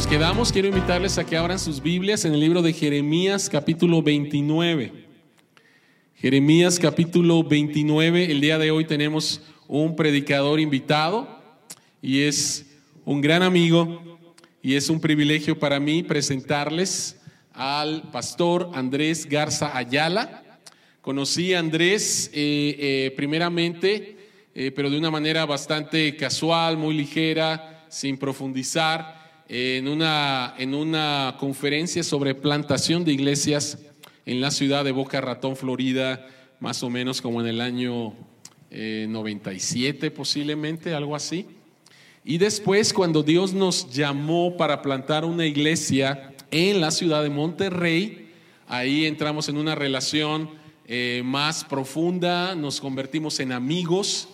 nos quedamos, quiero invitarles a que abran sus Biblias en el libro de Jeremías capítulo 29. Jeremías capítulo 29, el día de hoy tenemos un predicador invitado y es un gran amigo y es un privilegio para mí presentarles al pastor Andrés Garza Ayala. Conocí a Andrés eh, eh, primeramente, eh, pero de una manera bastante casual, muy ligera, sin profundizar en una, en una conferencia sobre plantación de iglesias en la ciudad de Boca Ratón, Florida, más o menos como en el año 97 eh, posiblemente, algo así. Y después, cuando Dios nos llamó para plantar una iglesia en la ciudad de Monterrey, ahí entramos en una relación eh, más profunda, nos convertimos en amigos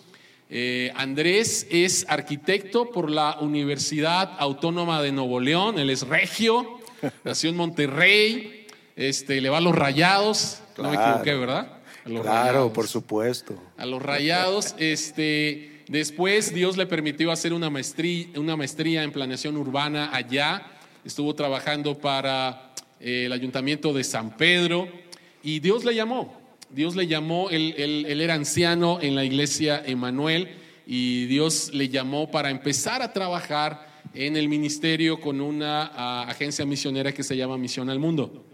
eh, Andrés es arquitecto por la Universidad Autónoma de Nuevo León, él es regio, nació en Monterrey, este, le va a los rayados, no me equivoqué, ¿verdad? claro, por supuesto. A los rayados, este, después Dios le permitió hacer una maestría, una maestría en planeación urbana allá, estuvo trabajando para eh, el ayuntamiento de San Pedro y Dios le llamó. Dios le llamó, él, era anciano en la iglesia Emanuel y Dios le llamó para empezar a trabajar en el ministerio con una agencia misionera que se llama Misión al Mundo.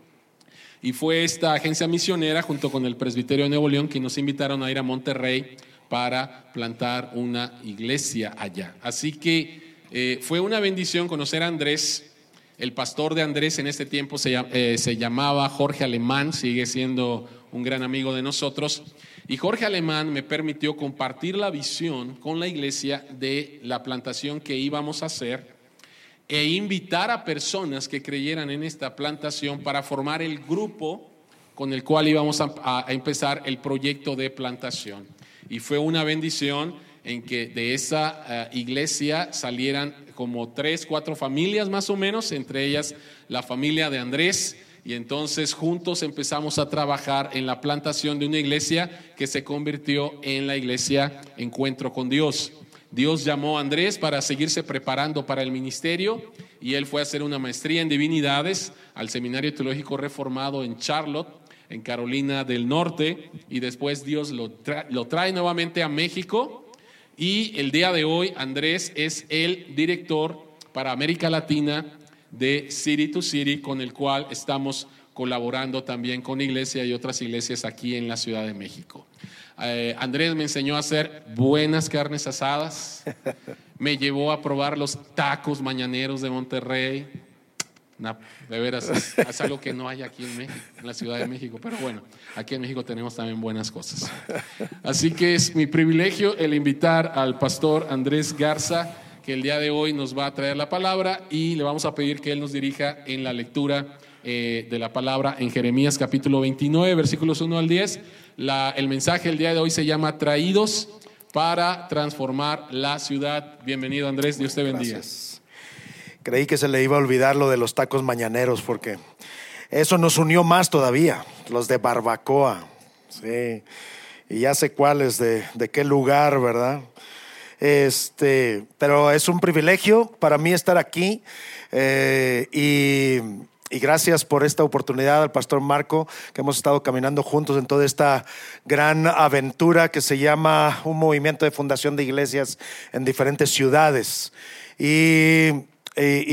Y fue esta agencia misionera junto con el Presbiterio de Nuevo León que nos invitaron a ir a Monterrey para plantar una iglesia allá. Así que eh, fue una bendición conocer a Andrés. El pastor de Andrés en este tiempo se, eh, se llamaba Jorge Alemán, sigue siendo un gran amigo de nosotros. Y Jorge Alemán me permitió compartir la visión con la iglesia de la plantación que íbamos a hacer e invitar a personas que creyeran en esta plantación para formar el grupo con el cual íbamos a, empezar el proyecto de plantación. Y fue una bendición en que de esa eh, iglesia salieran como tres, cuatro familias más o menos, entre ellas la familia de Andrés, y entonces juntos empezamos a trabajar en la plantación de una iglesia que se convirtió en la iglesia Encuentro con Dios. Dios llamó a Andrés para seguirse preparando para el ministerio y él fue a hacer una maestría en divinidades al Seminario Teológico Reformado en Charlotte, en Carolina del Norte, y después Dios lo, lo trae nuevamente a México y el día de hoy Andrés es el director para América Latina de City to City, con el cual estamos colaborando también con iglesia y otras iglesias aquí en la Ciudad de México. Eh, Andrés me enseñó a hacer buenas carnes asadas, me llevó a probar los tacos mañaneros de Monterrey. de veras, es, algo que no hay aquí en México, en la Ciudad de México, pero bueno, aquí en México tenemos también buenas cosas. Así que es mi privilegio el invitar al pastor Andrés Garza que el día de hoy nos va a traer la palabra y le vamos a pedir que Él nos dirija en la lectura eh, de la palabra en Jeremías capítulo 29, versículos 1 al 10. el mensaje el día de hoy se llama Traídos para transformar la ciudad. Bienvenido Andrés, Dios te bendiga. Creí que se le iba a olvidar lo de los tacos mañaneros porque eso nos unió más todavía, los de barbacoa. Sí, y ya sé cuáles, de, de qué lugar, ¿verdad? Este, pero es un privilegio para mí estar aquí eh, y, gracias por esta oportunidad al pastor Marco, que hemos estado caminando juntos en toda esta gran aventura que se llama un movimiento de fundación de iglesias en diferentes ciudades. Y,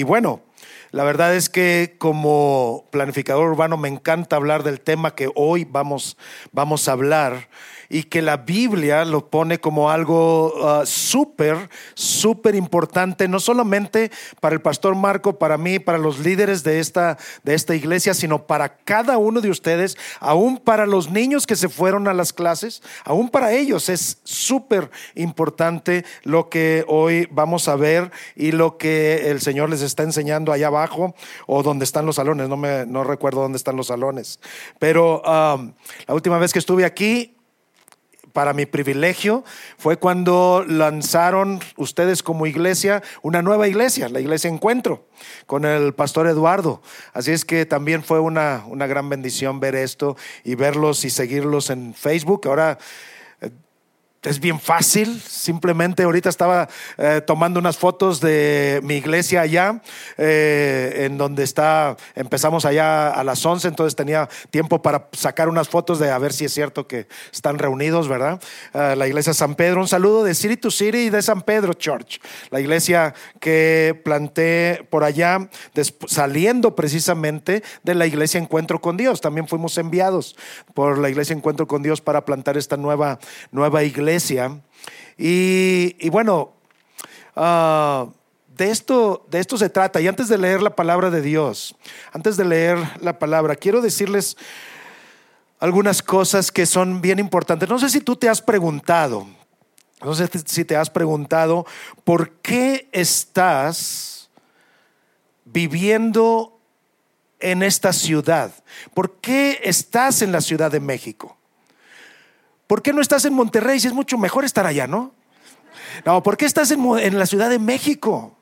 bueno, la verdad es que como planificador urbano me encanta hablar del tema que hoy vamos, vamos a hablar y que la Biblia lo pone como algo uh, súper, súper importante, no solamente para el pastor Marco, para mí, para los líderes de esta, de esta iglesia, sino para cada uno de ustedes, aún para los niños que se fueron a las clases, aún para ellos es súper importante lo que hoy vamos a ver y lo que el Señor les está enseñando allá abajo o donde están los salones, no, me, no recuerdo dónde están los salones, pero um, la última vez que estuve aquí, para mi privilegio fue cuando lanzaron ustedes como iglesia una nueva iglesia, la iglesia Encuentro, con el pastor Eduardo. Así es que también fue una, una gran bendición ver esto y verlos y seguirlos en Facebook. Ahora es bien fácil, simplemente ahorita estaba eh, tomando unas fotos de mi iglesia allá, eh, en donde está, empezamos allá a las 11, entonces tenía tiempo para sacar unas fotos de a ver si es cierto que están reunidos, ¿verdad? La iglesia San Pedro, un saludo de City to City de San Pedro Church, la iglesia que planté por allá, saliendo precisamente de la iglesia Encuentro con Dios, también fuimos enviados por la iglesia Encuentro con Dios para plantar esta nueva, nueva iglesia y, bueno, ah, de, esto, de esto se trata. Y antes de leer la palabra de Dios, antes de leer la palabra, quiero decirles algunas cosas que son bien importantes. No sé si tú te has preguntado, no sé si te has preguntado, ¿por qué estás viviendo en esta ciudad? ¿Por qué estás en la Ciudad de México? ¿Por qué no estás en Monterrey si es mucho mejor estar allá, no? No, ¿por qué estás en, la Ciudad de México?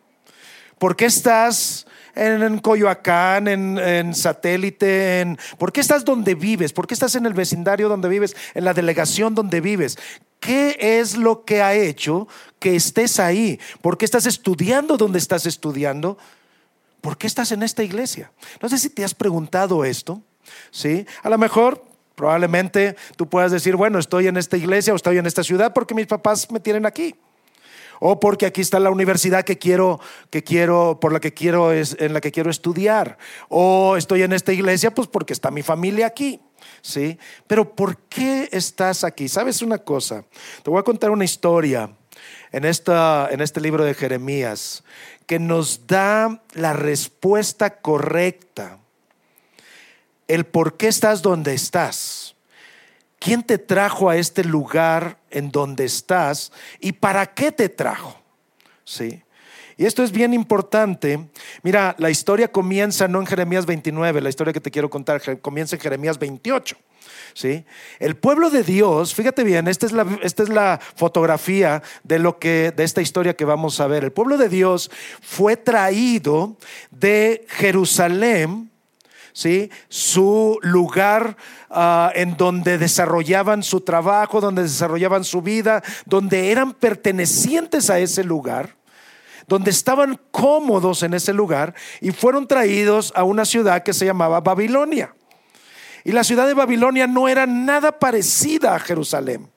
¿Por qué estás en, Coyoacán, en, satélite? En, ¿Por qué estás donde vives? ¿Por qué estás en el vecindario donde vives? En la delegación donde vives. ¿Qué es lo que ha hecho que estés ahí? ¿Por qué estás estudiando donde estás estudiando? ¿Por qué estás en esta iglesia? No sé si te has preguntado esto. ¿Sí? A lo mejor Probablemente tú puedas decir, bueno, estoy en esta iglesia o estoy en esta ciudad porque mis papás me tienen aquí. O porque aquí está la universidad que quiero, que quiero, por la que quiero, es, en la que quiero estudiar. O estoy en esta iglesia, pues porque está mi familia aquí. ¿Sí? Pero ¿por qué estás aquí? ¿Sabes una cosa? Te voy a contar una historia en, esta, en este libro de Jeremías que nos da la respuesta correcta el por qué estás donde estás. ¿Quién te trajo a este lugar en donde estás y para qué te trajo? Sí. Y esto es bien importante. Mira, la historia comienza no en Jeremías 29, la historia que te quiero contar comienza en Jeremías 28. ¿Sí? El pueblo de Dios, fíjate bien, esta es, la, esta es la fotografía de lo que de esta historia que vamos a ver. El pueblo de Dios fue traído de Jerusalén ¿sí? su lugar ah, en donde desarrollaban su trabajo, donde desarrollaban su vida, donde eran pertenecientes a ese lugar donde estaban cómodos en ese lugar y fueron traídos a una ciudad que se llamaba Babilonia. Y la ciudad de Babilonia no era nada parecida a Jerusalén.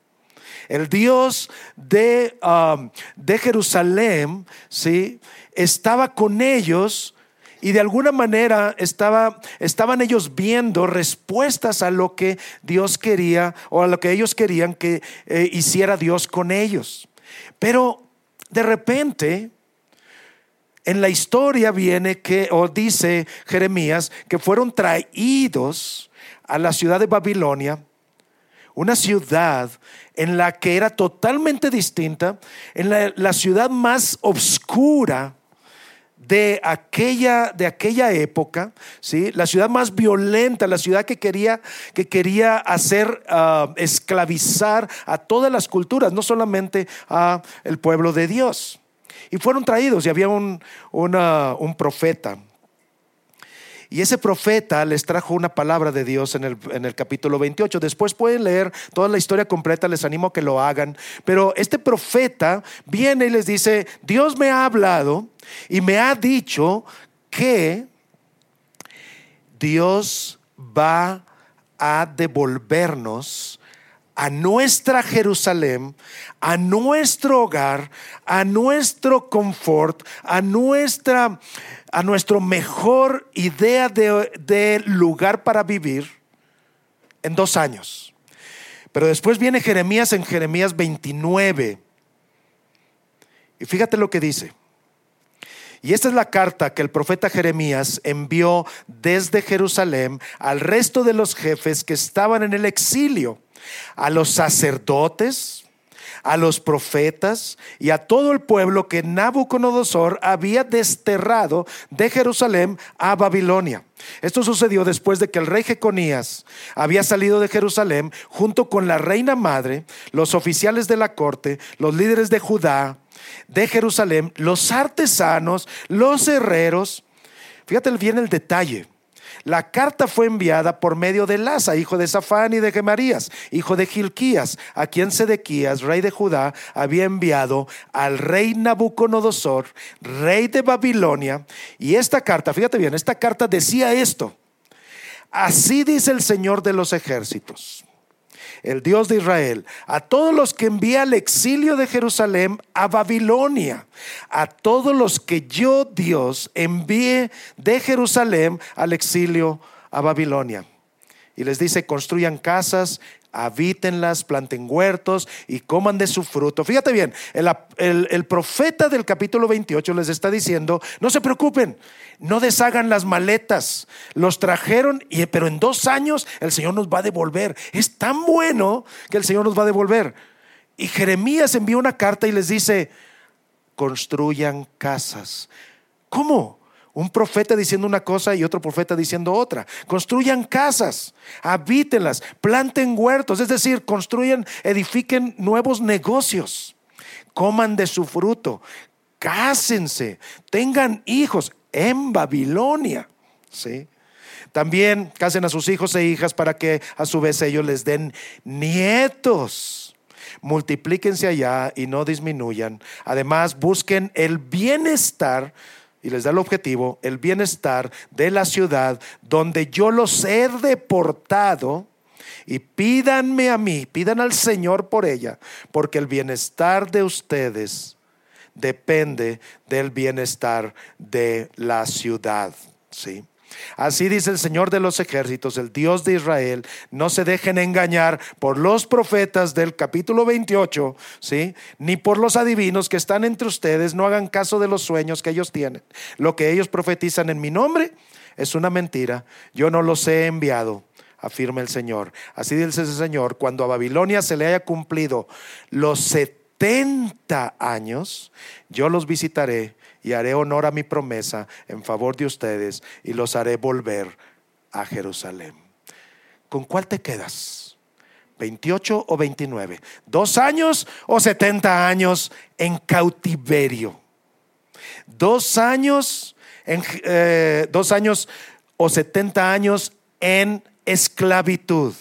El Dios de, ah, de Jerusalén, ¿sí? Estaba con ellos y de alguna manera estaba, estaban ellos viendo respuestas a lo que Dios quería o a lo que ellos querían que eh, hiciera Dios con ellos. Pero de repente, en la historia viene que, o dice Jeremías, que fueron traídos a la ciudad de Babilonia, una ciudad en la que era totalmente distinta, en la, la ciudad más oscura de aquella, de aquella época, ¿sí? la ciudad más violenta, la ciudad que quería, que quería hacer ah, esclavizar a todas las culturas, no solamente a el pueblo de Dios. Y fueron traídos y había un, un profeta y ese profeta les trajo una palabra de Dios en el, en el, capítulo 28. Después pueden leer toda la historia completa, les animo a que lo hagan. Pero este profeta viene y les dice, Dios me ha hablado y me ha dicho que Dios va a devolvernos a nuestra Jerusalén, a nuestro hogar, a nuestro confort, a nuestra a nuestro mejor idea de, lugar para vivir en dos años. Pero después viene Jeremías en Jeremías 29. Y fíjate lo que dice. Y esta es la carta que el profeta Jeremías envió desde Jerusalén al resto de los jefes que estaban en el exilio, a los sacerdotes, a los profetas y a todo el pueblo que Nabucodonosor había desterrado de Jerusalén a Babilonia. Esto sucedió después de que el rey Jeconías había salido de Jerusalén junto con la reina madre, los oficiales de la corte, los líderes de Judá, de Jerusalén, los artesanos, los herreros. Fíjate bien el detalle. La carta fue enviada por medio de Lasa, hijo de Safán y de Gemarías, hijo de Gilquías, a quien Sedequías, rey de Judá, había enviado al rey Nabucodonosor, rey de Babilonia. Y esta carta, fíjate bien, esta carta decía esto. Así dice el Señor de los ejércitos el Dios de Israel, a todos los que envía al exilio de Jerusalén a Babilonia, a todos los que yo, Dios, envíe de Jerusalén al exilio a Babilonia. Y les dice, construyan casas habítenlas, planten huertos y coman de su fruto. Fíjate bien, el, profeta del capítulo 28 les está diciendo, no se preocupen, no deshagan las maletas, los trajeron, y, pero en dos años el Señor nos va a devolver. Es tan bueno que el Señor nos va a devolver. Y Jeremías envía una carta y les dice, construyan casas. ¿Cómo? Un profeta diciendo una cosa y otro profeta diciendo otra. Construyan casas, habítenlas, planten huertos, es decir, construyan, edifiquen nuevos negocios, coman de su fruto, cásense, tengan hijos en Babilonia. ¿sí? También casen a sus hijos e hijas para que a su vez ellos les den nietos. Multiplíquense allá y no disminuyan. Además, busquen el bienestar y les da el objetivo, el bienestar de la ciudad donde yo los he deportado y pídanme a mí, pidan al Señor por ella, porque el bienestar de ustedes depende del bienestar de la ciudad, ¿sí? Así dice el Señor de los ejércitos, el Dios de Israel, no se dejen engañar por los profetas del capítulo 28, ¿sí? Ni por los adivinos que están entre ustedes, no hagan caso de los sueños que ellos tienen. Lo que ellos profetizan en mi nombre es una mentira. Yo no los he enviado afirma el Señor. Así dice el Señor, cuando a Babilonia se le haya cumplido los 70 años, yo los visitaré y haré honor a mi promesa en favor de ustedes y los haré volver a Jerusalén. ¿Con cuál te quedas? ¿28 o 29? ¿Dos años o 70 años en cautiverio? ¿Dos años, en, eh, dos años o 70 años en esclavitud?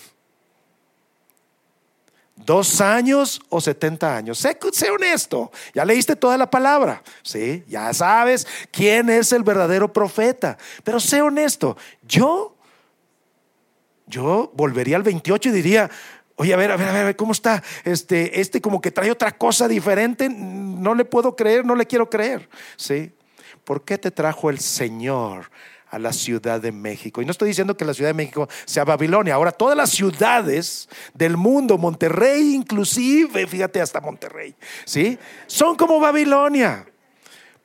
¿Dos años o setenta años? Sé, sé, honesto. Ya leíste toda la palabra. Sí, ya sabes quién es el verdadero profeta. Pero sé honesto. Yo, yo volvería al 28 y diría, Oye, a ver, a ver, a ver, ¿cómo está? Este, este como que trae otra cosa diferente. No le puedo creer, no le quiero creer. ¿Sí? ¿Por qué te trajo el Señor a la Ciudad de México. Y no estoy diciendo que la Ciudad de México sea Babilonia. Ahora todas las ciudades del mundo, Monterrey inclusive, fíjate hasta Monterrey, ¿sí? Son como Babilonia.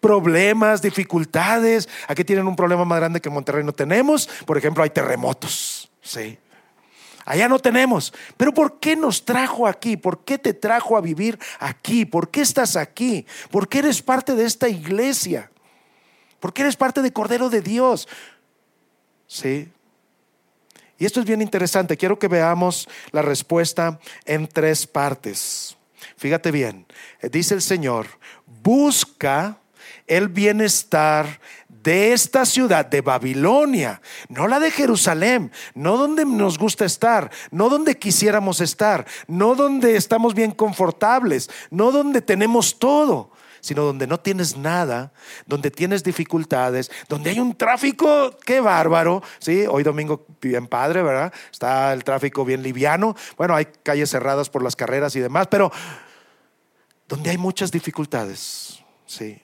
Problemas, dificultades. Aquí tienen un problema más grande que en Monterrey no tenemos. Por ejemplo, hay terremotos, ¿sí? Allá no tenemos. Pero ¿por qué nos trajo aquí? ¿Por qué te trajo a vivir aquí? ¿Por qué estás aquí? ¿Por qué eres parte de esta iglesia? Porque eres parte de Cordero de Dios. Sí. Y esto es bien interesante. Quiero que veamos la respuesta en tres partes. Fíjate bien. Dice el Señor, busca el bienestar de esta ciudad, de Babilonia, no la de Jerusalén, no donde nos gusta estar, no donde quisiéramos estar, no donde estamos bien confortables, no donde tenemos todo sino donde no tienes nada, donde tienes dificultades, donde hay un tráfico, qué bárbaro, ¿sí? Hoy domingo bien padre, ¿verdad? Está el tráfico bien liviano, bueno, hay calles cerradas por las carreras y demás, pero donde hay muchas dificultades, ¿sí?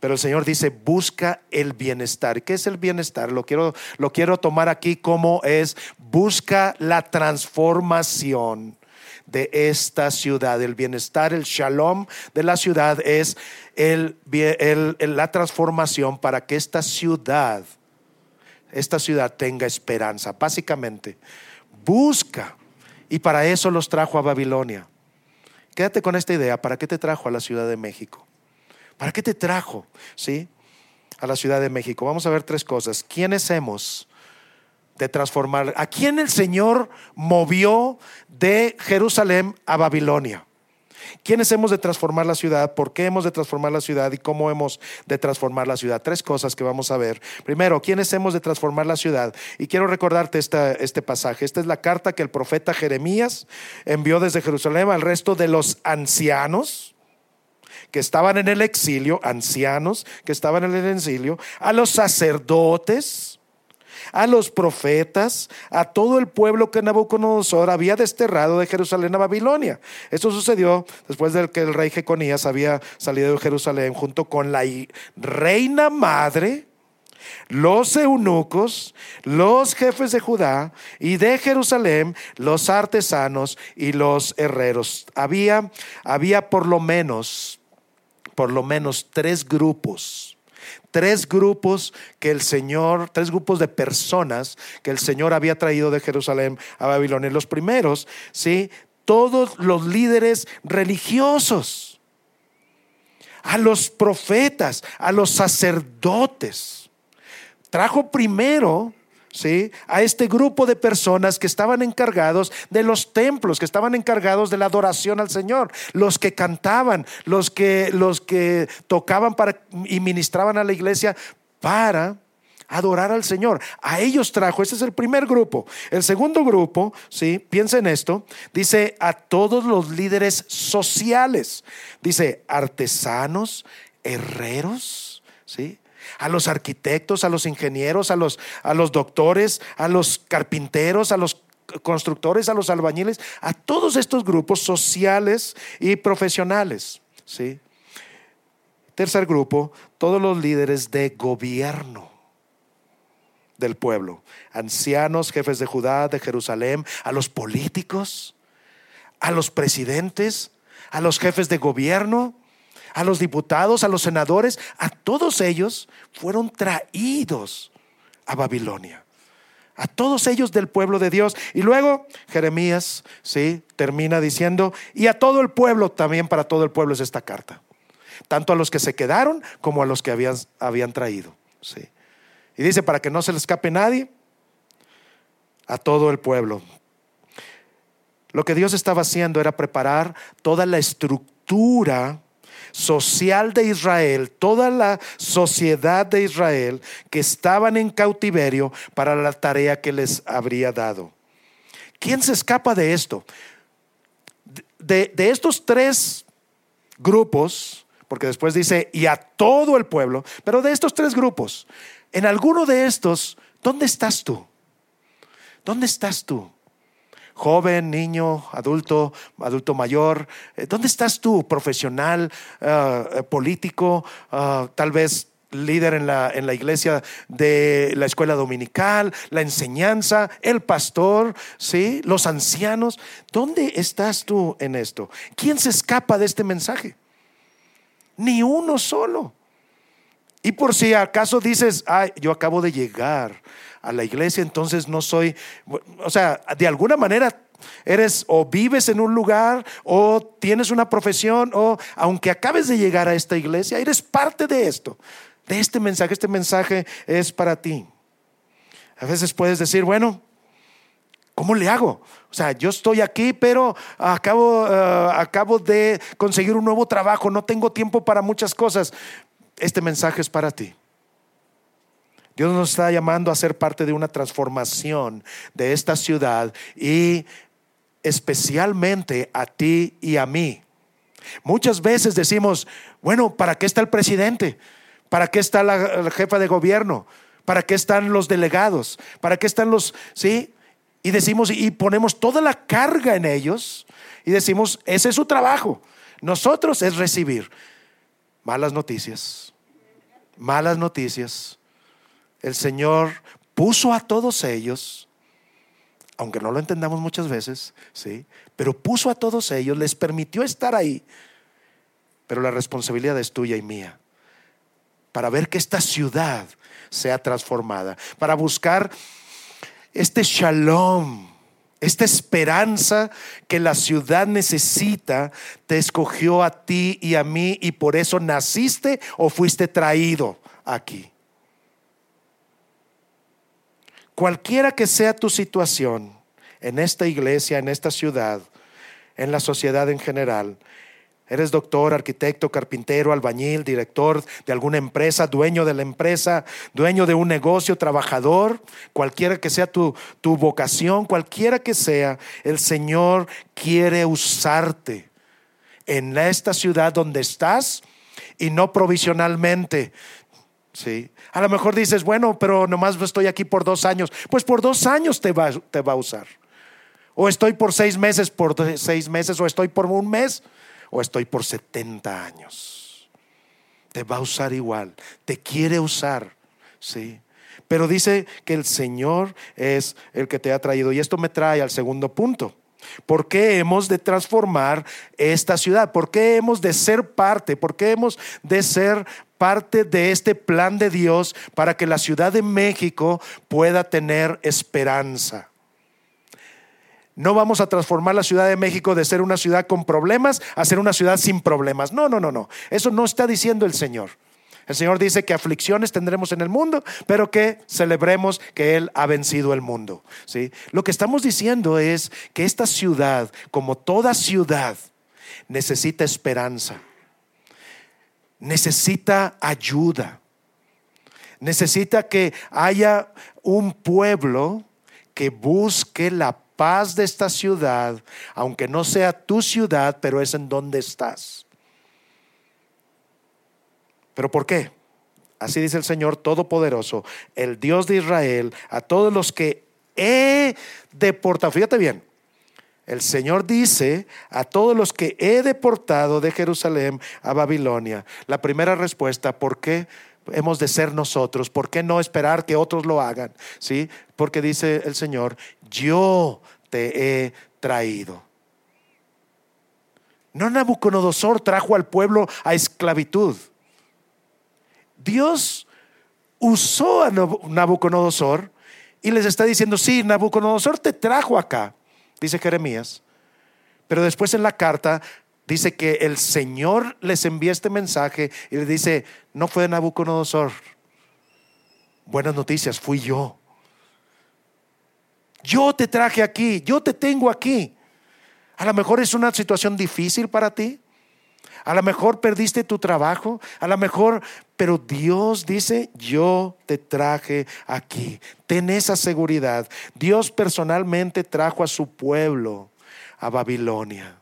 Pero el Señor dice, busca el bienestar. ¿Qué es el bienestar? Lo quiero, lo quiero tomar aquí como es, busca la transformación de esta ciudad. El bienestar, el shalom de la ciudad es el, la transformación para que esta ciudad, esta ciudad tenga esperanza. Básicamente, busca. Y para eso los trajo a Babilonia. Quédate con esta idea. ¿Para qué te trajo a la Ciudad de México? ¿Para qué te trajo? ¿Sí? A la Ciudad de México. Vamos a ver tres cosas. ¿Quiénes hemos? De transformar. ¿A quién el Señor movió de Jerusalén a Babilonia? ¿Quiénes hemos de transformar la ciudad? ¿Por qué hemos de transformar la ciudad? ¿Y cómo hemos de transformar la ciudad? Tres cosas que vamos a ver. Primero, ¿quiénes hemos de transformar la ciudad? Y quiero recordarte este pasaje. Esta es la carta que el profeta Jeremías envió desde Jerusalén al resto de los ancianos que estaban en el exilio, ancianos que estaban en el exilio, a los sacerdotes, a los profetas, a todo el pueblo que Nabucodonosor había desterrado de Jerusalén a Babilonia. Esto sucedió después de que el rey Jeconías había salido de Jerusalén junto con la reina madre, los eunucos, los jefes de Judá y de Jerusalén, los artesanos y los herreros. Había, había por lo menos, por lo menos tres grupos tres grupos que el Señor, tres grupos de personas que el Señor había traído de Jerusalén a Babilonia. Los primeros, ¿sí? Todos los líderes religiosos, a los profetas, a los sacerdotes. Trajo primero ¿sí? a este grupo de personas que estaban encargados de los templos, que estaban encargados de la adoración al Señor, los que cantaban, los que, los que tocaban para, y ministraban a la iglesia para adorar al Señor. A ellos trajo, ese es el primer grupo. El segundo grupo, ¿sí? Piensa en esto, dice a todos los líderes sociales, dice artesanos, herreros, ¿sí? A los arquitectos, a los ingenieros, a los, a los doctores, a los carpinteros, a los constructores, a los albañiles, a todos estos grupos sociales y profesionales. ¿sí? Tercer grupo, todos los líderes de gobierno del pueblo, ancianos, jefes de Judá, de Jerusalén, a los políticos, a los presidentes, a los jefes de gobierno, a los diputados, a los senadores, a todos ellos fueron traídos a Babilonia. A todos ellos del pueblo de Dios. Y luego Jeremías, sí, termina diciendo, y a todo el pueblo, también para todo el pueblo es esta carta. Tanto a los que se quedaron como a los que habían, habían traído. Sí. Y dice, para que no se le escape nadie, a todo el pueblo. Lo que Dios estaba haciendo era preparar toda la estructura social de Israel, toda la sociedad de Israel que estaban en cautiverio para la tarea que les habría dado. ¿Quién se escapa de esto? De, estos tres grupos, porque después dice, y a todo el pueblo, pero de estos tres grupos, en alguno de estos, ¿dónde estás tú? ¿Dónde estás tú? Joven, niño, adulto, adulto mayor. Eh, ¿Dónde estás tú, profesional, eh, político, eh, tal vez líder en la, en la iglesia de la escuela dominical, la enseñanza, el pastor, ¿sí? los ancianos? ¿Dónde estás tú en esto? ¿Quién se escapa de este mensaje? Ni uno solo. Y por si acaso dices, ay, yo acabo de llegar a la iglesia, entonces no soy, o sea, de alguna manera eres o vives en un lugar o tienes una profesión o aunque acabes de llegar a esta iglesia, eres parte de esto, de este mensaje. Este mensaje es para ti. A veces puedes decir, bueno, ¿cómo le hago? O sea, yo estoy aquí, pero acabo, eh, acabo de conseguir un nuevo trabajo, no tengo tiempo para muchas cosas este mensaje es para ti. Dios nos está llamando a ser parte de una transformación de esta ciudad y especialmente a ti y a mí. Muchas veces decimos, bueno, ¿para qué está el presidente? ¿Para qué está la, jefa de gobierno? ¿Para qué están los delegados? ¿Para qué están los, sí? Y decimos, y ponemos toda la carga en ellos y decimos, ese es su trabajo. Nosotros es recibir malas noticias, malas noticias. El Señor puso a todos ellos, aunque no lo entendamos muchas veces, ¿sí? Pero puso a todos ellos, les permitió estar ahí. Pero la responsabilidad es tuya y mía. Para ver que esta ciudad sea transformada, para buscar este shalom esta esperanza que la ciudad necesita te escogió a ti y a mí y por eso naciste o fuiste traído aquí. Cualquiera que sea tu situación en esta iglesia, en esta ciudad, en la sociedad en general, Eres doctor, arquitecto, carpintero, albañil, director de alguna empresa, dueño de la empresa, dueño de un negocio, trabajador, cualquiera que sea tu, tu vocación, cualquiera que sea, el Señor quiere usarte en esta ciudad donde estás y no provisionalmente. Sí. A lo mejor dices, bueno, pero nomás estoy aquí por dos años. Pues por dos años te va, te va a usar. O estoy por seis meses, por seis meses, o estoy por un mes o estoy por 70 años. Te va a usar igual, te quiere usar, ¿sí? Pero dice que el Señor es el que te ha traído. Y esto me trae al segundo punto. ¿Por qué hemos de transformar esta ciudad? ¿Por qué hemos de ser parte? ¿Por qué hemos de ser parte de este plan de Dios para que la Ciudad de México pueda tener esperanza? No vamos a transformar la Ciudad de México de ser una ciudad con problemas a ser una ciudad sin problemas. No, no, no, no. Eso no está diciendo el Señor. El Señor dice que aflicciones tendremos en el mundo, pero que celebremos que Él ha vencido el mundo. ¿sí? Lo que estamos diciendo es que esta ciudad, como toda ciudad, necesita esperanza, necesita ayuda, necesita que haya un pueblo que busque la paz de esta ciudad, aunque no sea tu ciudad, pero es en donde estás. ¿Pero por qué? Así dice el Señor Todopoderoso, el Dios de Israel, a todos los que he deportado. Fíjate bien, el Señor dice a todos los que he deportado de Jerusalén a Babilonia. La primera respuesta, ¿por qué? hemos de ser nosotros? ¿Por qué no esperar que otros lo hagan? ¿Sí? Porque dice el Señor, yo te he traído. No Nabucodonosor trajo al pueblo a esclavitud. Dios usó a Nabucodonosor y les está diciendo, sí, Nabucodonosor te trajo acá, dice Jeremías. Pero después en la carta dice que el Señor les envía este mensaje y le dice, no fue Nabucodonosor. Buenas noticias, fui yo. Yo te traje aquí, yo te tengo aquí. A lo mejor es una situación difícil para ti. A lo mejor perdiste tu trabajo, a lo mejor, pero Dios dice, yo te traje aquí. Ten esa seguridad. Dios personalmente trajo a su pueblo a Babilonia.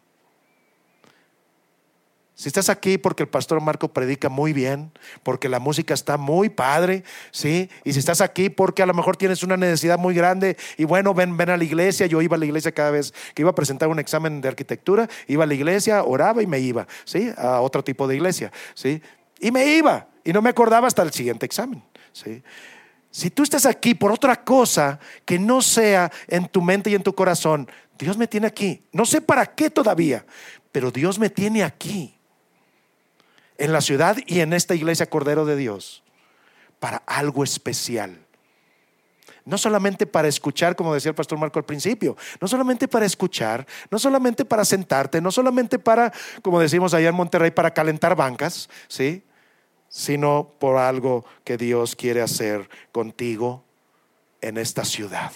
Si estás aquí porque el pastor Marco predica muy bien, porque la música está muy padre, ¿sí? Y si estás aquí porque a lo mejor tienes una necesidad muy grande y bueno, ven, ven a la iglesia. Yo iba a la iglesia cada vez que iba a presentar un examen de arquitectura, iba a la iglesia, oraba y me iba, ¿sí? A otro tipo de iglesia, ¿sí? Y me iba y no me acordaba hasta el siguiente examen, ¿sí? Si tú estás aquí por otra cosa que no sea en tu mente y en tu corazón, Dios me tiene aquí. No sé para qué todavía, pero Dios me tiene aquí en la ciudad y en esta iglesia Cordero de Dios para algo especial. No solamente para escuchar, como decía el pastor Marco al principio, no solamente para escuchar, no solamente para sentarte, no solamente para, como decimos allá en Monterrey, para calentar bancas, ¿sí? Sino por algo que Dios quiere hacer contigo en esta ciudad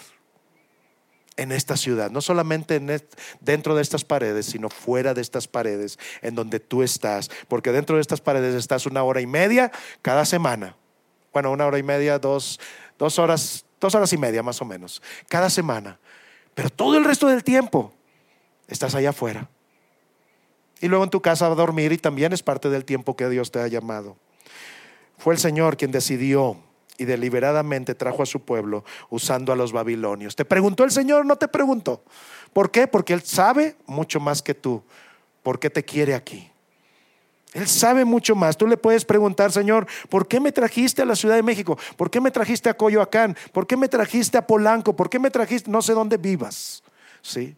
en esta ciudad, no solamente dentro de estas paredes, sino fuera de estas paredes, en donde tú estás, porque dentro de estas paredes estás una hora y media cada semana. Bueno, una hora y media, dos, dos horas, dos horas y media más o menos, cada semana. Pero todo el resto del tiempo estás allá afuera. Y luego en tu casa a dormir y también es parte del tiempo que Dios te ha llamado. Fue el Señor quien decidió y deliberadamente trajo a su pueblo usando a los babilonios. ¿Te preguntó el Señor? No te preguntó. ¿Por qué? Porque Él sabe mucho más que tú. ¿Por qué te quiere aquí? Él sabe mucho más. Tú le puedes preguntar, Señor, ¿por qué me trajiste a la Ciudad de México? ¿Por qué me trajiste a Coyoacán? ¿Por qué me trajiste a Polanco? ¿Por qué me trajiste, no sé dónde vivas? ¿Sí?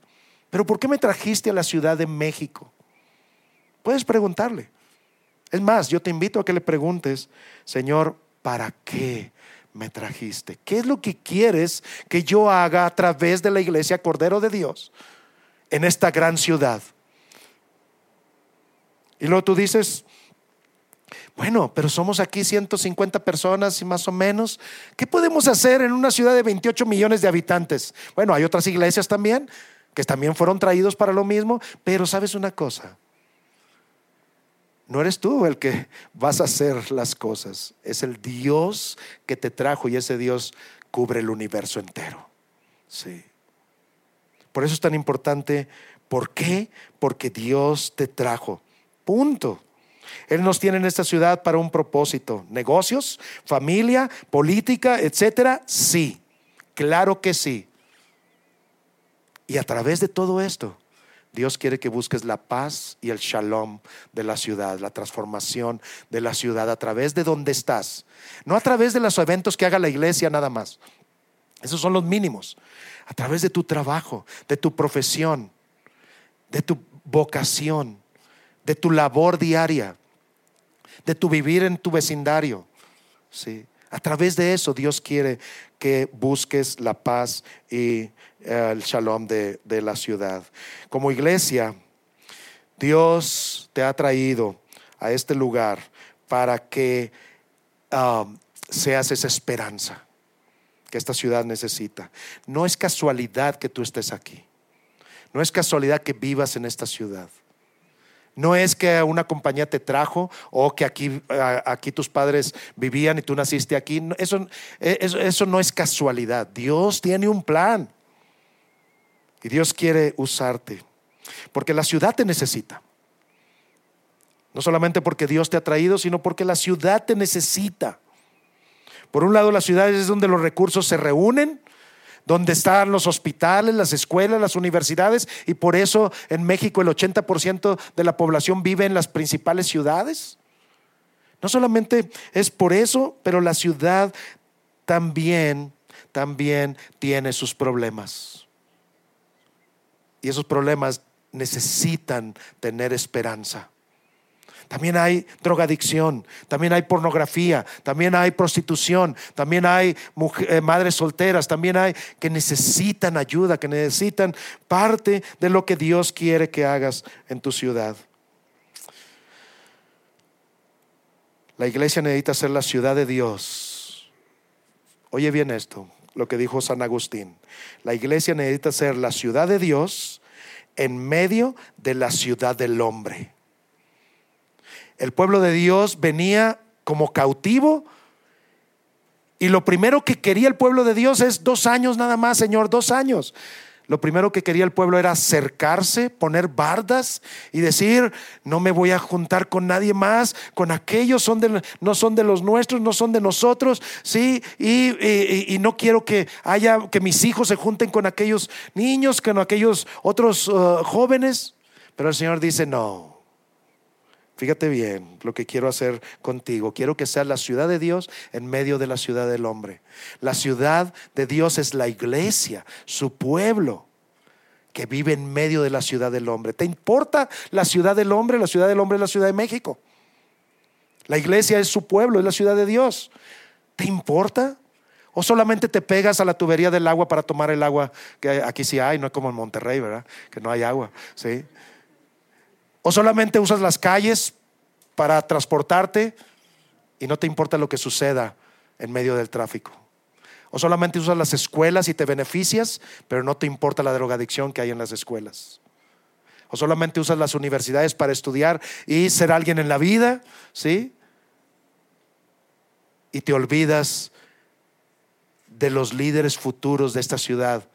Pero ¿por qué me trajiste a la Ciudad de México? Puedes preguntarle. Es más, yo te invito a que le preguntes, Señor, ¿para qué me trajiste? ¿Qué es lo que quieres que yo haga a través de la iglesia Cordero de Dios en esta gran ciudad? Y luego tú dices, bueno, pero somos aquí 150 personas y más o menos. ¿Qué podemos hacer en una ciudad de 28 millones de habitantes? Bueno, hay otras iglesias también que también fueron traídos para lo mismo, pero sabes una cosa, no eres tú el que vas a hacer las cosas, es el Dios que te trajo y ese Dios cubre el universo entero. Sí. Por eso es tan importante. ¿Por qué? Porque Dios te trajo. Punto. Él nos tiene en esta ciudad para un propósito. Negocios, familia, política, etcétera. Sí, claro que sí. Y a través de todo esto, Dios quiere que busques la paz y el shalom de la ciudad, la transformación de la ciudad a través de donde estás. No a través de los eventos que haga la iglesia nada más. Esos son los mínimos. A través de tu trabajo, de tu profesión, de tu vocación, de tu labor diaria, de tu vivir en tu vecindario. ¿sí? A través de eso Dios quiere que busques la paz y eh, el shalom de, la ciudad. Como iglesia, Dios te ha traído a este lugar para que um, seas esa esperanza que esta ciudad necesita. No es casualidad que tú estés aquí. No es casualidad que vivas en esta ciudad. No es que una compañía te trajo o que aquí, aquí tus padres vivían y tú naciste aquí. Eso, eso no es casualidad. Dios tiene un plan. Y Dios quiere usarte. Porque la ciudad te necesita. No solamente porque Dios te ha traído, sino porque la ciudad te necesita. Por un lado, la ciudad es donde los recursos se reúnen, donde están los hospitales, las escuelas, las universidades, y por eso en México el 80% de la población vive en las principales ciudades. No solamente es por eso, pero la ciudad también, también tiene sus problemas. Y esos problemas necesitan tener esperanza. También hay drogadicción, también hay pornografía, también hay prostitución, también hay eh, madres solteras, también hay que necesitan ayuda, que necesitan parte de lo que Dios quiere que hagas en tu ciudad. La iglesia necesita ser la ciudad de Dios. Oye bien esto, lo que dijo San Agustín. La iglesia necesita ser la ciudad de Dios en medio de la ciudad del hombre. El pueblo de Dios venía como cautivo y lo primero que quería el pueblo de Dios es dos años nada más, Señor, dos años. Lo primero que quería el pueblo era acercarse, poner bardas y decir, no me voy a juntar con nadie más, con aquellos son de, no son de los nuestros, no son de nosotros, sí, y, no quiero que haya, que mis hijos se junten con aquellos niños, con aquellos otros uh, jóvenes. Pero el Señor dice, no, Fíjate bien lo que quiero hacer contigo. Quiero que sea la ciudad de Dios en medio de la ciudad del hombre. La ciudad de Dios es la iglesia, su pueblo que vive en medio de la ciudad del hombre. ¿Te importa la ciudad del hombre? La ciudad del hombre es la ciudad de México. La iglesia es su pueblo, es la ciudad de Dios. ¿Te importa? ¿O solamente te pegas a la tubería del agua para tomar el agua que aquí sí hay, no es como en Monterrey, ¿verdad? Que no hay agua, ¿sí? ¿O solamente usas las calles para transportarte y no te importa lo que suceda en medio del tráfico? ¿O solamente usas las escuelas y te beneficias, pero no te importa la drogadicción que hay en las escuelas? ¿O solamente usas las universidades para estudiar y ser alguien en la vida? ¿Sí? Y te olvidas de los líderes futuros de esta ciudad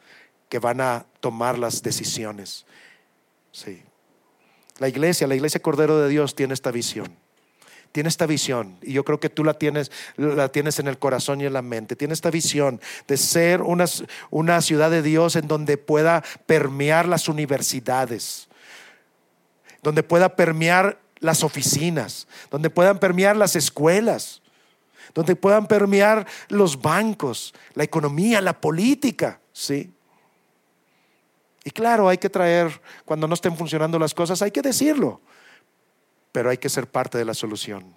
que van a tomar las decisiones. Sí. La iglesia, la iglesia Cordero de Dios tiene esta visión. Tiene esta visión y yo creo que tú la tienes, la tienes en el corazón y en la mente. Tiene esta visión de ser una, una ciudad de Dios en donde pueda permear las universidades, donde pueda permear las oficinas, donde puedan permear las escuelas, donde puedan permear los bancos, la economía, la política, ¿sí? Y claro, hay que traer, cuando no estén funcionando las cosas, hay que decirlo, pero hay que ser parte de la solución.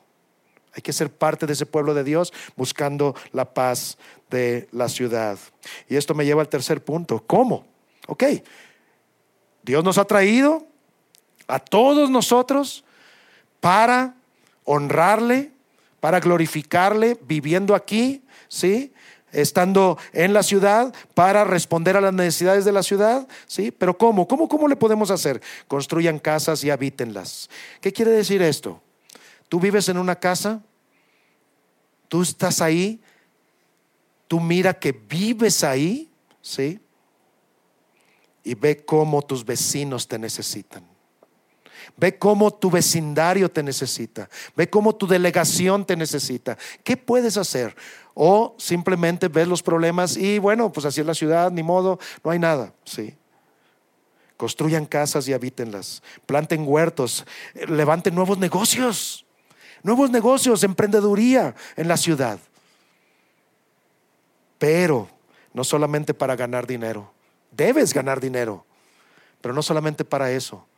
Hay que ser parte de ese pueblo de Dios buscando la paz de la ciudad. Y esto me lleva al tercer punto. ¿Cómo? Ok, Dios nos ha traído a todos nosotros para honrarle, para glorificarle, viviendo aquí, ¿sí? Estando en la ciudad para responder a las necesidades de la ciudad, ¿sí? Pero ¿cómo? ¿Cómo, cómo le podemos hacer? Construyan casas y habítenlas. ¿Qué quiere decir esto? Tú vives en una casa, tú estás ahí, tú mira que vives ahí, ¿sí? Y ve cómo tus vecinos te necesitan. Ve cómo tu vecindario te necesita. Ve cómo tu delegación te necesita. ¿Qué puedes hacer? O simplemente ves los problemas y bueno, pues así es la ciudad, ni modo, no hay nada. Sí. Construyan casas y habítenlas. Planten huertos. Levanten nuevos negocios. Nuevos negocios, emprendeduría en la ciudad. Pero no solamente para ganar dinero. Debes ganar dinero. Pero no solamente para eso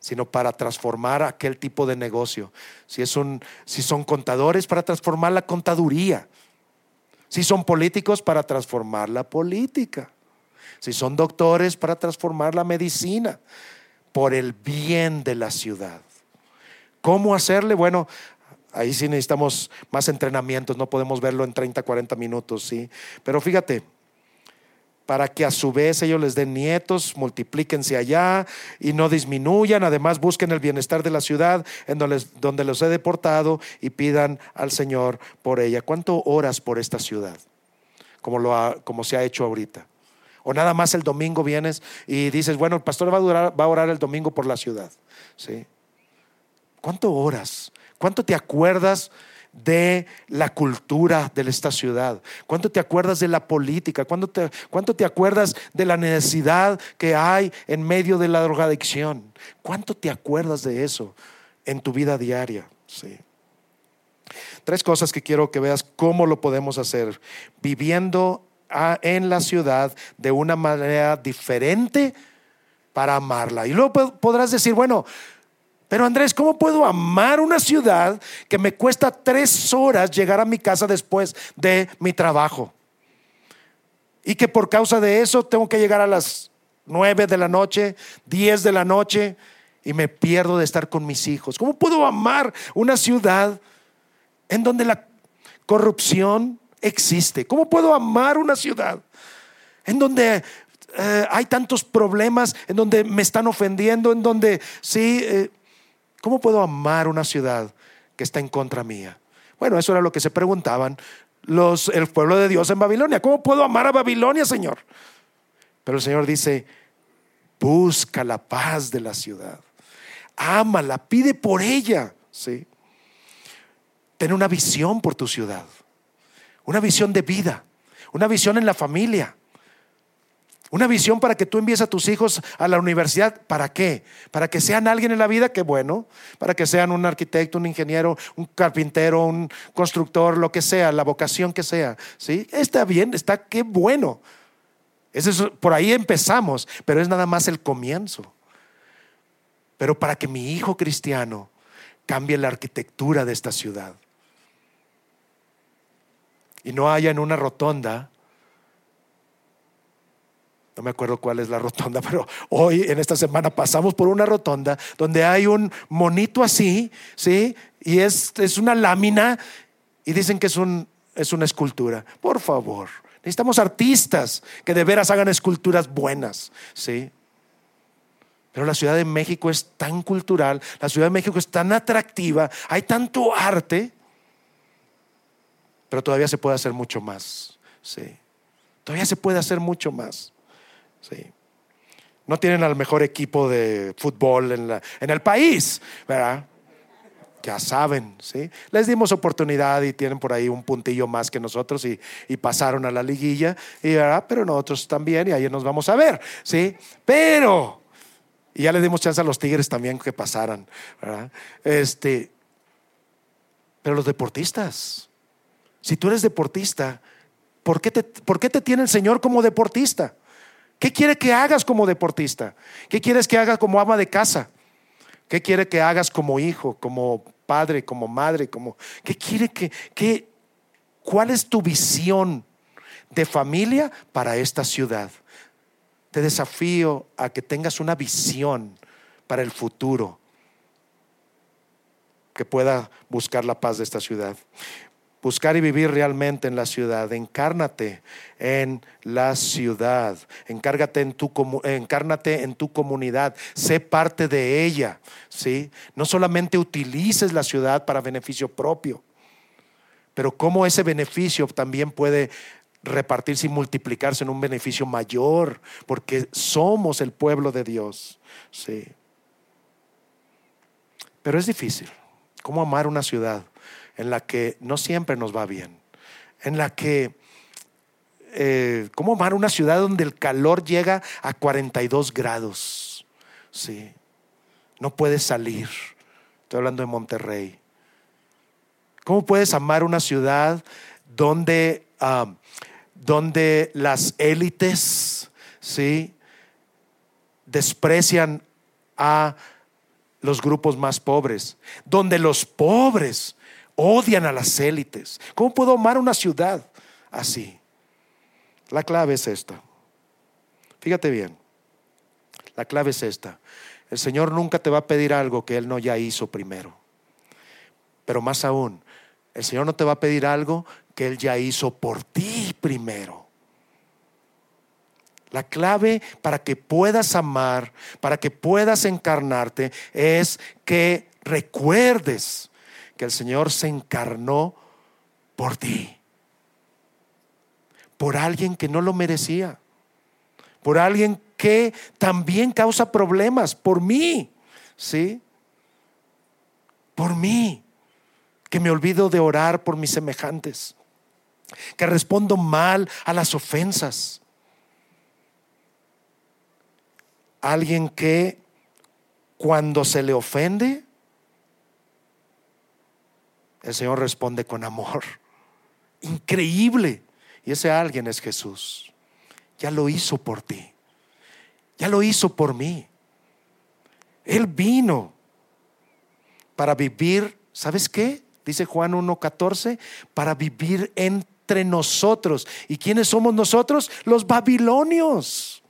sino para transformar aquel tipo de negocio. Si, es un, si son contadores, para transformar la contaduría. Si son políticos, para transformar la política. Si son doctores, para transformar la medicina. Por el bien de la ciudad. ¿Cómo hacerle? Bueno, ahí sí necesitamos más entrenamientos, no podemos verlo en 30, 40 minutos, ¿sí? Pero fíjate, para que a su vez ellos les den nietos, multiplíquense allá y no disminuyan. Además, busquen el bienestar de la ciudad en donde, los he deportado y pidan al Señor por ella. ¿Cuánto oras por esta ciudad? Como, lo como se ha hecho ahorita. O nada más el domingo vienes y dices, bueno, el pastor va a, va a orar el domingo por la ciudad. ¿Sí? ¿Cuánto oras? ¿Cuánto te acuerdas? De la cultura de esta ciudad? ¿Cuánto te acuerdas de la política? ¿Cuánto te, ¿Cuánto te acuerdas de la necesidad que hay en medio de la drogadicción? ¿Cuánto te acuerdas de eso en tu vida diaria? Sí. Tres cosas que quiero que veas cómo lo podemos hacer. Viviendo en la ciudad de una manera diferente para amarla. Y luego podrás decir, bueno, pero Andrés, ¿cómo puedo amar una ciudad que me cuesta tres horas llegar a mi casa después de mi trabajo? Y que por causa de eso tengo que llegar a las nueve de la noche, diez de la noche y me pierdo de estar con mis hijos. ¿Cómo puedo amar una ciudad en donde la corrupción existe? ¿Cómo puedo amar una ciudad en donde eh, hay tantos problemas, en donde me están ofendiendo, en donde sí... Eh, ¿Cómo puedo amar una ciudad que está en contra mía? Bueno, eso era lo que se preguntaban los, el pueblo de Dios en Babilonia. ¿Cómo puedo amar a Babilonia, Señor? Pero el Señor dice, busca la paz de la ciudad. Ámala, pide por ella. ¿sí? Ten una visión por tu ciudad. Una visión de vida. Una visión en la familia. Una visión para que tú envíes a tus hijos a la universidad. ¿Para qué? Para que sean alguien en la vida, qué bueno. Para que sean un arquitecto, un ingeniero, un carpintero, un constructor, lo que sea, la vocación que sea. ¿sí? Está bien, está qué bueno. Eso por ahí empezamos, pero es nada más el comienzo. Pero para que mi hijo cristiano cambie la arquitectura de esta ciudad y no haya en una rotonda no me acuerdo cuál es la rotonda, pero hoy en esta semana pasamos por una rotonda donde hay un monito así, ¿sí? Y es, es una lámina y dicen que es, un, es una escultura. Por favor, necesitamos artistas que de veras hagan esculturas buenas, ¿sí? Pero la Ciudad de México es tan cultural, la Ciudad de México es tan atractiva, hay tanto arte, pero todavía se puede hacer mucho más, ¿sí? Todavía se puede hacer mucho más. Sí. No tienen al mejor equipo de fútbol en, la, en el país, ¿verdad? Ya saben, ¿sí? Les dimos oportunidad y tienen por ahí un puntillo más que nosotros y, y pasaron a la liguilla, y, ¿verdad? pero nosotros también y ahí nos vamos a ver, ¿sí? Pero, y ya le dimos chance a los Tigres también que pasaran, ¿verdad? Este, pero los deportistas, si tú eres deportista, ¿por qué te, ¿por qué te tiene el Señor como deportista? ¿Qué quiere que hagas como deportista? ¿Qué quieres que hagas como ama de casa? ¿Qué quiere que hagas como hijo, como padre, como madre, qué quiere que qué cuál es tu visión de familia para esta ciudad? Te desafío a que tengas una visión para el futuro que pueda buscar la paz de esta ciudad. Buscar y vivir realmente en la ciudad. Encárnate en la ciudad. Encárgate en tu, encárnate en tu comunidad. Sé parte de ella. ¿sí? No solamente utilices la ciudad para beneficio propio, pero cómo ese beneficio también puede repartirse y multiplicarse en un beneficio mayor, porque somos el pueblo de Dios. Sí. Pero es difícil. ¿Cómo amar una ciudad en la que no siempre nos va bien? En la que, eh, ¿cómo amar una ciudad donde el calor llega a 42 grados? Sí. No puedes salir. Estoy hablando de Monterrey. ¿Cómo puedes amar una ciudad donde, ah, donde las élites ¿sí? desprecian a los grupos más pobres, donde los pobres odian a las élites. ¿Cómo puedo amar una ciudad así? La clave es esta. Fíjate bien, la clave es esta. El Señor nunca te va a pedir algo que Él no ya hizo primero. Pero más aún, el Señor no te va a pedir algo que Él ya hizo por ti primero. La clave para que puedas amar, para que puedas encarnarte, es que recuerdes que el Señor se encarnó por ti, por alguien que no lo merecía, por alguien que también causa problemas, por mí, ¿sí? Por mí, que me olvido de orar por mis semejantes, que respondo mal a las ofensas. Alguien que cuando se le ofende, el Señor responde con amor. Increíble. Y ese alguien es Jesús. Ya lo hizo por ti. Ya lo hizo por mí. Él vino para vivir, ¿sabes qué? Dice Juan 1.14, para vivir entre nosotros. ¿Y quiénes somos nosotros? Los babilonios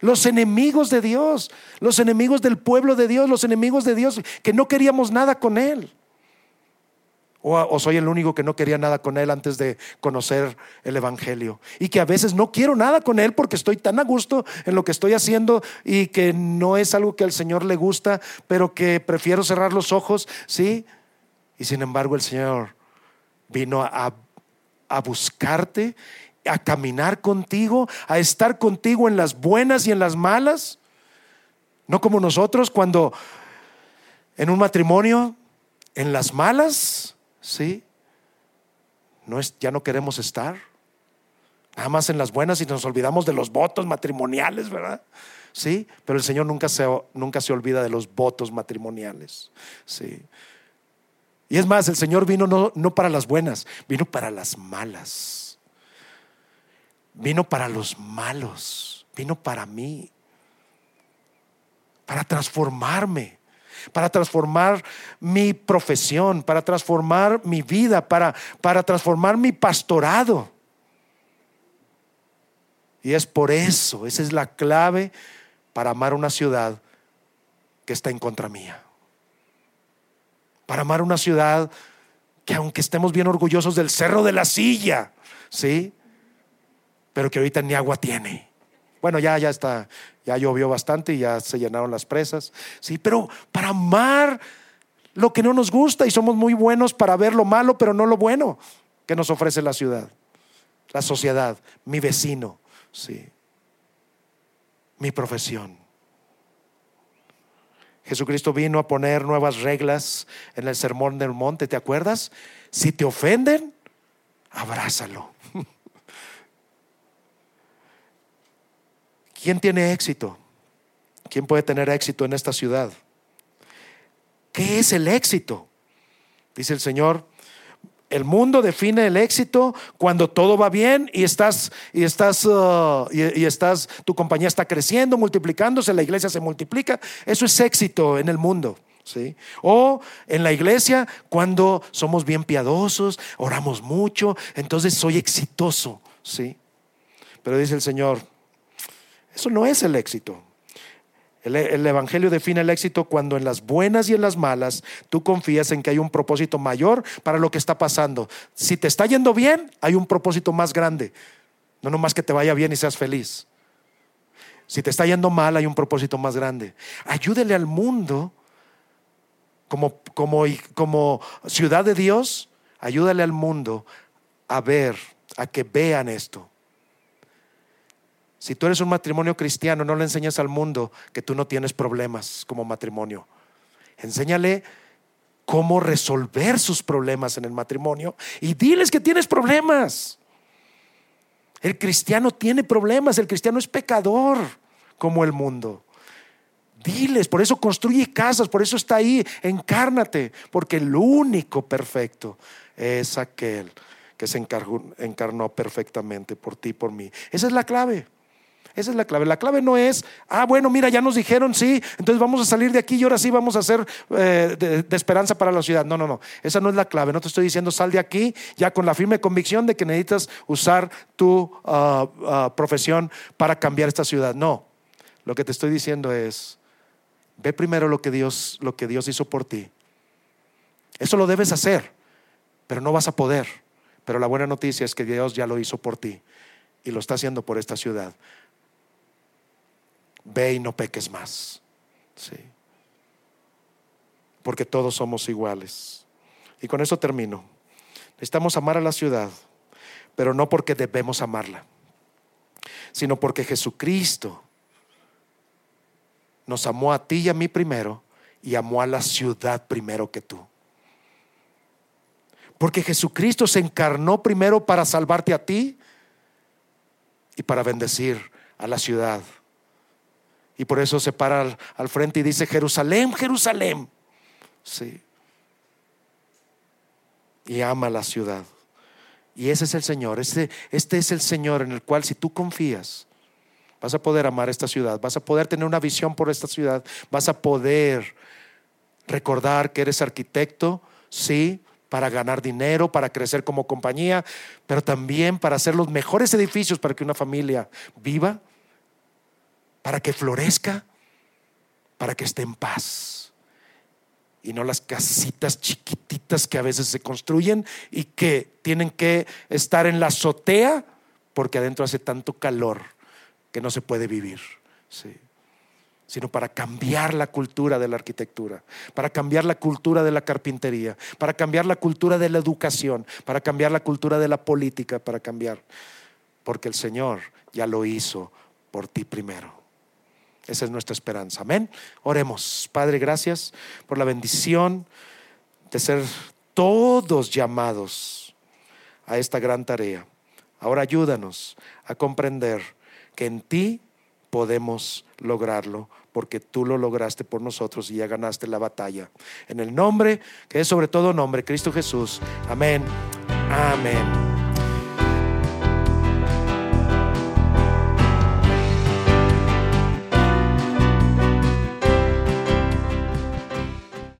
los enemigos de Dios, los enemigos del pueblo de Dios, los enemigos de Dios que no queríamos nada con Él. O, soy el único que no quería nada con Él antes de conocer el Evangelio. Y que a veces no quiero nada con Él porque estoy tan a gusto en lo que estoy haciendo y que no es algo que al Señor le gusta, pero que prefiero cerrar los ojos, ¿sí? Y sin embargo el Señor vino a, a buscarte a caminar contigo, a estar contigo en las buenas y en las malas. No como nosotros cuando en un matrimonio, en las malas, ¿sí? No es, ya no queremos estar. Nada más en las buenas y nos olvidamos de los votos matrimoniales, ¿verdad? Sí, pero el Señor nunca se, nunca se olvida de los votos matrimoniales. Sí. Y es más, el Señor vino no, no para las buenas, vino para las malas vino para los malos, vino para mí, para transformarme, para transformar mi profesión, para transformar mi vida, para, para transformar mi pastorado. Y es por eso, esa es la clave para amar una ciudad que está en contra mía. Para amar una ciudad que aunque estemos bien orgullosos del cerro de la silla, ¿sí? pero que ahorita ni agua tiene. Bueno, ya, ya está, ya llovió bastante y ya se llenaron las presas. Sí, pero para amar lo que no nos gusta y somos muy buenos para ver lo malo, pero no lo bueno que nos ofrece la ciudad, la sociedad, mi vecino, sí, mi profesión. Jesucristo vino a poner nuevas reglas en el sermón del monte, ¿te acuerdas? Si te ofenden, abrázalo. ¿Quién tiene éxito? ¿Quién puede tener éxito en esta ciudad? ¿Qué es el éxito? Dice el Señor, el mundo define el éxito cuando todo va bien y estás y estás uh, y, estás tu compañía está creciendo, multiplicándose, la iglesia se multiplica, eso es éxito en el mundo. ¿Sí? O en la iglesia, cuando somos bien piadosos, oramos mucho, entonces soy exitoso. ¿sí? Pero dice el Señor, eso no es el éxito. El, el, Evangelio define el éxito cuando en las buenas y en las malas tú confías en que hay un propósito mayor para lo que está pasando. Si te está yendo bien, hay un propósito más grande. No nomás que te vaya bien y seas feliz. Si te está yendo mal, hay un propósito más grande. Ayúdele al mundo como, como, como ciudad de Dios, ayúdale al mundo a ver, a que vean esto. Si tú eres un matrimonio cristiano, no le enseñas al mundo que tú no tienes problemas como matrimonio. Enséñale cómo resolver sus problemas en el matrimonio y diles que tienes problemas. El cristiano tiene problemas, el cristiano es pecador como el mundo. Diles, por eso construye casas, por eso está ahí, encárnate, porque el único perfecto es aquel que se encarnó perfectamente por ti y por mí. Esa es la clave. Esa es la clave. La clave no es, ah, bueno, mira, ya nos dijeron, sí, entonces vamos a salir de aquí y ahora sí vamos a hacer eh, de, esperanza para la ciudad. No, no, no. Esa no es la clave. No te estoy diciendo, sal de aquí ya con la firme convicción de que necesitas usar tu ah, ah, profesión para cambiar esta ciudad. No. Lo que te estoy diciendo es, ve primero lo que Dios, lo que Dios hizo por ti. Eso lo debes hacer, pero no vas a poder. Pero la buena noticia es que Dios ya lo hizo por ti y lo está haciendo por esta ciudad ve y no peques más. Sí. Porque todos somos iguales. Y con eso termino. Necesitamos amar a la ciudad, pero no porque debemos amarla, sino porque Jesucristo nos amó a ti y a mí primero y amó a la ciudad primero que tú. Porque Jesucristo se encarnó primero para salvarte a ti y para bendecir a la ciudad y por eso se para al, frente y dice, Jerusalén, Jerusalén. Sí. Y ama la ciudad. Y ese es el Señor. Este, este es el Señor en el cual si tú confías, vas a poder amar esta ciudad, vas a poder tener una visión por esta ciudad, vas a poder recordar que eres arquitecto, sí, para ganar dinero, para crecer como compañía, pero también para hacer los mejores edificios para que una familia viva para que florezca, para que esté en paz. Y no las casitas chiquititas que a veces se construyen y que tienen que estar en la azotea porque adentro hace tanto calor que no se puede vivir. sino para cambiar la cultura de la arquitectura, para cambiar la cultura de la carpintería, para cambiar la cultura de la educación, para cambiar la cultura de la política, para cambiar, porque el Señor ya lo hizo por ti primero. Esa es nuestra esperanza. Amén. Oremos. Padre, gracias por la bendición de ser todos llamados a esta gran tarea. Ahora ayúdanos a comprender que en ti podemos lograrlo porque tú lo lograste por nosotros y ya ganaste la batalla. En el nombre que es sobre todo nombre, Cristo Jesús. Amén. Amén.